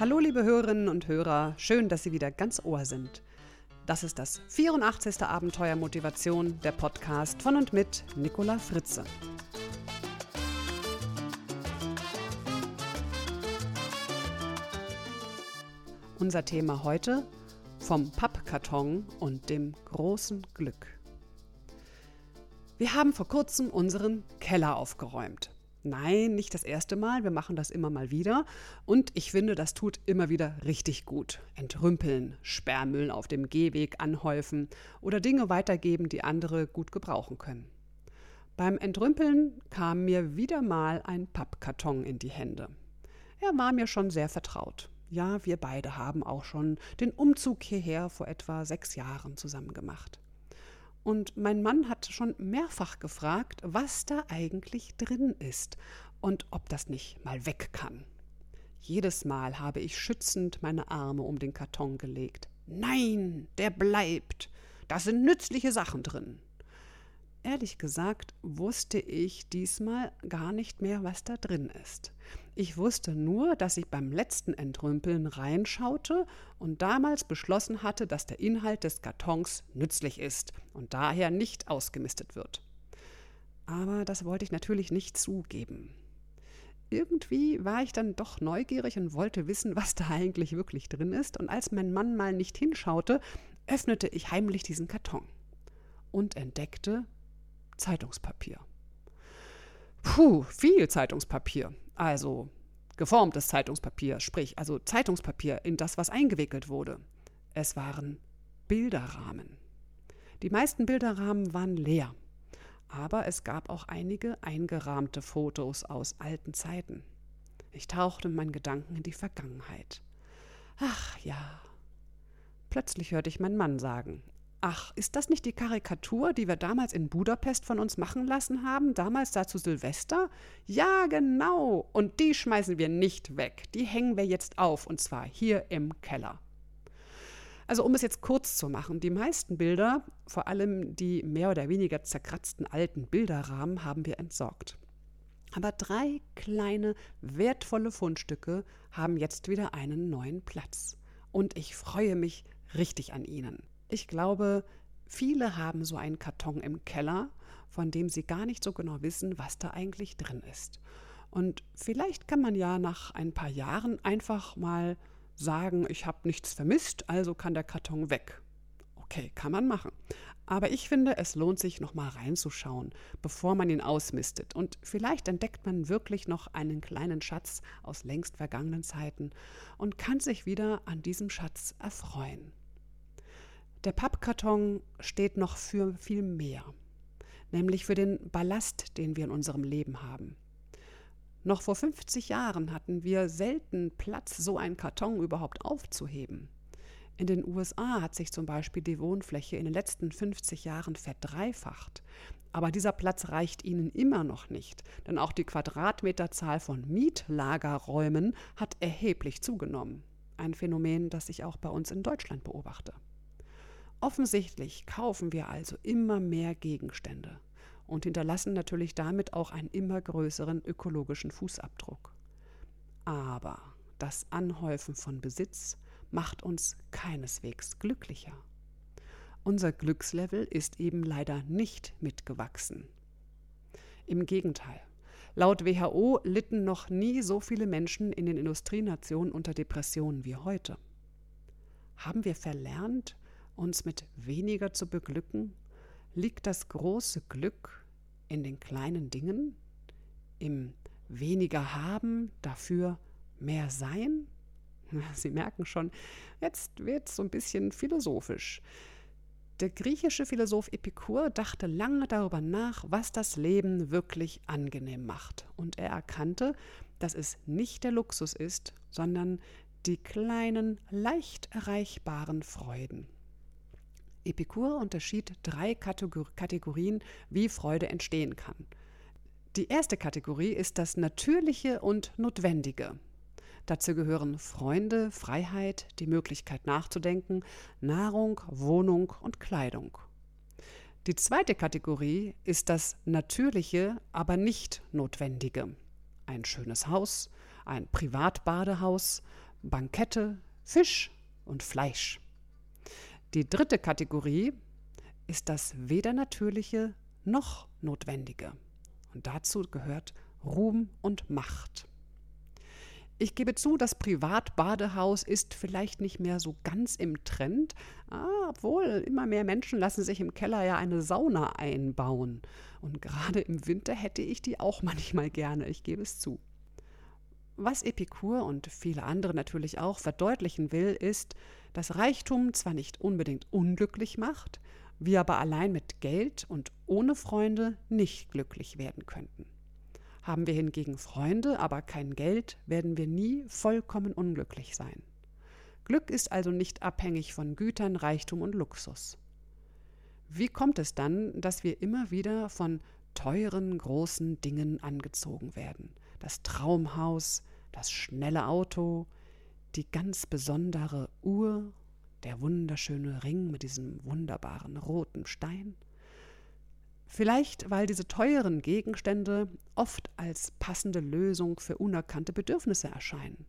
Hallo liebe Hörerinnen und Hörer, schön, dass Sie wieder ganz Ohr sind. Das ist das 84. Abenteuer Motivation, der Podcast von und mit Nicola Fritze. Unser Thema heute vom Pappkarton und dem großen Glück. Wir haben vor kurzem unseren Keller aufgeräumt. Nein, nicht das erste Mal, wir machen das immer mal wieder und ich finde, das tut immer wieder richtig gut. Entrümpeln, Sperrmüll auf dem Gehweg anhäufen oder Dinge weitergeben, die andere gut gebrauchen können. Beim Entrümpeln kam mir wieder mal ein Pappkarton in die Hände. Er war mir schon sehr vertraut. Ja, wir beide haben auch schon den Umzug hierher vor etwa sechs Jahren zusammen gemacht. Und mein Mann hat schon mehrfach gefragt, was da eigentlich drin ist und ob das nicht mal weg kann. Jedes Mal habe ich schützend meine Arme um den Karton gelegt. Nein, der bleibt. Da sind nützliche Sachen drin. Ehrlich gesagt wusste ich diesmal gar nicht mehr, was da drin ist. Ich wusste nur, dass ich beim letzten Entrümpeln reinschaute und damals beschlossen hatte, dass der Inhalt des Kartons nützlich ist und daher nicht ausgemistet wird. Aber das wollte ich natürlich nicht zugeben. Irgendwie war ich dann doch neugierig und wollte wissen, was da eigentlich wirklich drin ist, und als mein Mann mal nicht hinschaute, öffnete ich heimlich diesen Karton und entdeckte Zeitungspapier. Puh, viel Zeitungspapier. Also geformtes Zeitungspapier, sprich also Zeitungspapier in das, was eingewickelt wurde. Es waren Bilderrahmen. Die meisten Bilderrahmen waren leer, aber es gab auch einige eingerahmte Fotos aus alten Zeiten. Ich tauchte in meinen Gedanken in die Vergangenheit. Ach ja. Plötzlich hörte ich meinen Mann sagen, Ach, ist das nicht die Karikatur, die wir damals in Budapest von uns machen lassen haben, damals da zu Silvester? Ja, genau. Und die schmeißen wir nicht weg. Die hängen wir jetzt auf, und zwar hier im Keller. Also um es jetzt kurz zu machen, die meisten Bilder, vor allem die mehr oder weniger zerkratzten alten Bilderrahmen, haben wir entsorgt. Aber drei kleine, wertvolle Fundstücke haben jetzt wieder einen neuen Platz. Und ich freue mich richtig an ihnen. Ich glaube, viele haben so einen Karton im Keller, von dem sie gar nicht so genau wissen, was da eigentlich drin ist. Und vielleicht kann man ja nach ein paar Jahren einfach mal sagen, ich habe nichts vermisst, also kann der Karton weg. Okay, kann man machen. Aber ich finde, es lohnt sich, noch mal reinzuschauen, bevor man ihn ausmistet. Und vielleicht entdeckt man wirklich noch einen kleinen Schatz aus längst vergangenen Zeiten und kann sich wieder an diesem Schatz erfreuen. Der Pappkarton steht noch für viel mehr, nämlich für den Ballast, den wir in unserem Leben haben. Noch vor 50 Jahren hatten wir selten Platz, so einen Karton überhaupt aufzuheben. In den USA hat sich zum Beispiel die Wohnfläche in den letzten 50 Jahren verdreifacht. Aber dieser Platz reicht ihnen immer noch nicht, denn auch die Quadratmeterzahl von Mietlagerräumen hat erheblich zugenommen. Ein Phänomen, das ich auch bei uns in Deutschland beobachte. Offensichtlich kaufen wir also immer mehr Gegenstände und hinterlassen natürlich damit auch einen immer größeren ökologischen Fußabdruck. Aber das Anhäufen von Besitz macht uns keineswegs glücklicher. Unser Glückslevel ist eben leider nicht mitgewachsen. Im Gegenteil. Laut WHO litten noch nie so viele Menschen in den Industrienationen unter Depressionen wie heute. Haben wir verlernt, uns mit weniger zu beglücken? Liegt das große Glück in den kleinen Dingen? Im weniger haben, dafür mehr sein? Sie merken schon, jetzt wird es so ein bisschen philosophisch. Der griechische Philosoph Epikur dachte lange darüber nach, was das Leben wirklich angenehm macht. Und er erkannte, dass es nicht der Luxus ist, sondern die kleinen, leicht erreichbaren Freuden. Epikur unterschied drei Kategorien, wie Freude entstehen kann. Die erste Kategorie ist das Natürliche und Notwendige. Dazu gehören Freunde, Freiheit, die Möglichkeit nachzudenken, Nahrung, Wohnung und Kleidung. Die zweite Kategorie ist das Natürliche, aber nicht Notwendige. Ein schönes Haus, ein Privatbadehaus, Bankette, Fisch und Fleisch. Die dritte Kategorie ist das weder natürliche noch notwendige. Und dazu gehört Ruhm und Macht. Ich gebe zu, das Privatbadehaus ist vielleicht nicht mehr so ganz im Trend, ah, obwohl immer mehr Menschen lassen sich im Keller ja eine Sauna einbauen. Und gerade im Winter hätte ich die auch manchmal gerne, ich gebe es zu. Was Epikur und viele andere natürlich auch verdeutlichen will, ist, dass Reichtum zwar nicht unbedingt unglücklich macht, wir aber allein mit Geld und ohne Freunde nicht glücklich werden könnten. Haben wir hingegen Freunde, aber kein Geld, werden wir nie vollkommen unglücklich sein. Glück ist also nicht abhängig von Gütern, Reichtum und Luxus. Wie kommt es dann, dass wir immer wieder von teuren, großen Dingen angezogen werden? Das Traumhaus, das schnelle Auto, die ganz besondere Uhr, der wunderschöne Ring mit diesem wunderbaren roten Stein? Vielleicht, weil diese teuren Gegenstände oft als passende Lösung für unerkannte Bedürfnisse erscheinen.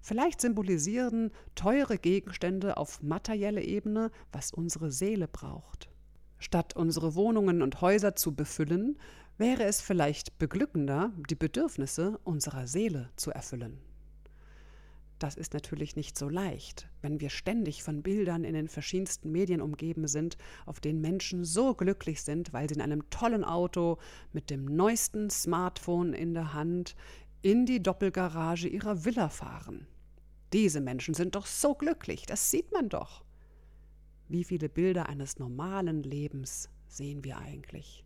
Vielleicht symbolisieren teure Gegenstände auf materielle Ebene, was unsere Seele braucht. Statt unsere Wohnungen und Häuser zu befüllen, wäre es vielleicht beglückender, die Bedürfnisse unserer Seele zu erfüllen. Das ist natürlich nicht so leicht, wenn wir ständig von Bildern in den verschiedensten Medien umgeben sind, auf denen Menschen so glücklich sind, weil sie in einem tollen Auto mit dem neuesten Smartphone in der Hand in die Doppelgarage ihrer Villa fahren. Diese Menschen sind doch so glücklich, das sieht man doch. Wie viele Bilder eines normalen Lebens sehen wir eigentlich?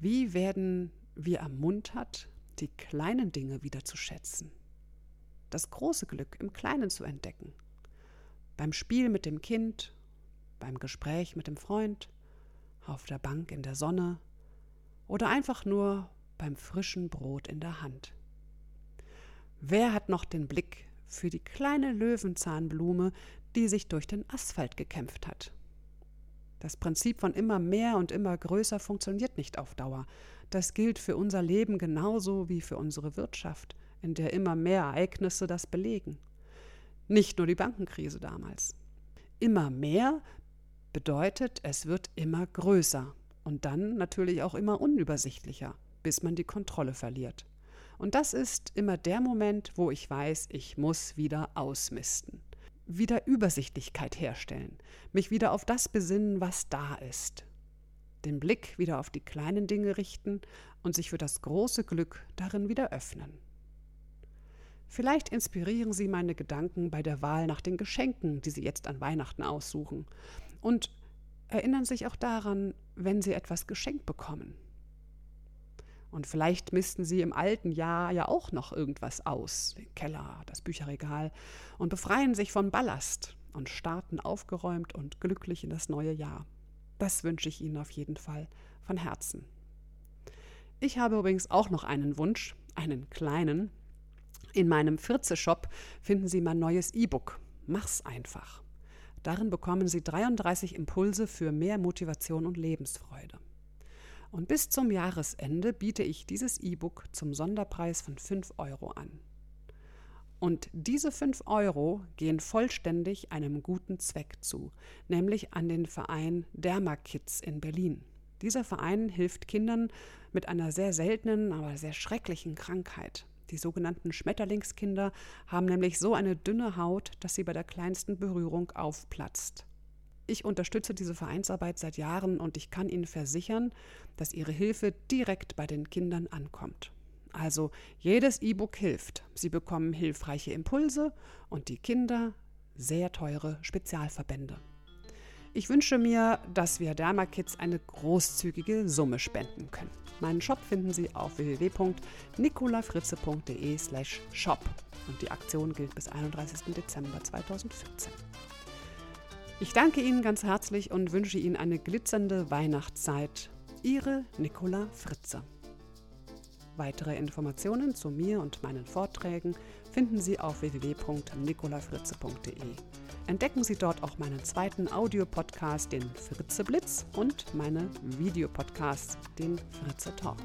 Wie werden wir ermuntert, die kleinen Dinge wieder zu schätzen? Das große Glück im Kleinen zu entdecken. Beim Spiel mit dem Kind, beim Gespräch mit dem Freund, auf der Bank in der Sonne oder einfach nur beim frischen Brot in der Hand. Wer hat noch den Blick für die kleine Löwenzahnblume, die sich durch den Asphalt gekämpft hat? Das Prinzip von immer mehr und immer größer funktioniert nicht auf Dauer. Das gilt für unser Leben genauso wie für unsere Wirtschaft, in der immer mehr Ereignisse das belegen. Nicht nur die Bankenkrise damals. Immer mehr bedeutet, es wird immer größer und dann natürlich auch immer unübersichtlicher, bis man die Kontrolle verliert. Und das ist immer der Moment, wo ich weiß, ich muss wieder ausmisten, wieder Übersichtlichkeit herstellen, mich wieder auf das besinnen, was da ist, den Blick wieder auf die kleinen Dinge richten und sich für das große Glück darin wieder öffnen. Vielleicht inspirieren Sie meine Gedanken bei der Wahl nach den Geschenken, die Sie jetzt an Weihnachten aussuchen. Und erinnern sich auch daran, wenn Sie etwas geschenkt bekommen. Und vielleicht missten Sie im alten Jahr ja auch noch irgendwas aus, den Keller, das Bücherregal, und befreien sich von Ballast und starten aufgeräumt und glücklich in das neue Jahr. Das wünsche ich Ihnen auf jeden Fall von Herzen. Ich habe übrigens auch noch einen Wunsch, einen kleinen, in meinem Firze-Shop finden Sie mein neues E-Book. Mach's einfach. Darin bekommen Sie 33 Impulse für mehr Motivation und Lebensfreude. Und bis zum Jahresende biete ich dieses E-Book zum Sonderpreis von 5 Euro an. Und diese 5 Euro gehen vollständig einem guten Zweck zu, nämlich an den Verein Dermakids in Berlin. Dieser Verein hilft Kindern mit einer sehr seltenen, aber sehr schrecklichen Krankheit. Die sogenannten Schmetterlingskinder haben nämlich so eine dünne Haut, dass sie bei der kleinsten Berührung aufplatzt. Ich unterstütze diese Vereinsarbeit seit Jahren und ich kann Ihnen versichern, dass Ihre Hilfe direkt bei den Kindern ankommt. Also jedes E-Book hilft. Sie bekommen hilfreiche Impulse und die Kinder sehr teure Spezialverbände. Ich wünsche mir, dass wir Dermakids eine großzügige Summe spenden können. Meinen Shop finden Sie auf www.nicolafritze.de/slash shop und die Aktion gilt bis 31. Dezember 2014. Ich danke Ihnen ganz herzlich und wünsche Ihnen eine glitzernde Weihnachtszeit. Ihre Nicola Fritze. Weitere Informationen zu mir und meinen Vorträgen finden Sie auf www.nicolafritze.de. Entdecken Sie dort auch meinen zweiten Audiopodcast, den Fritze Blitz, und meine Videopodcasts, den Fritze Talk.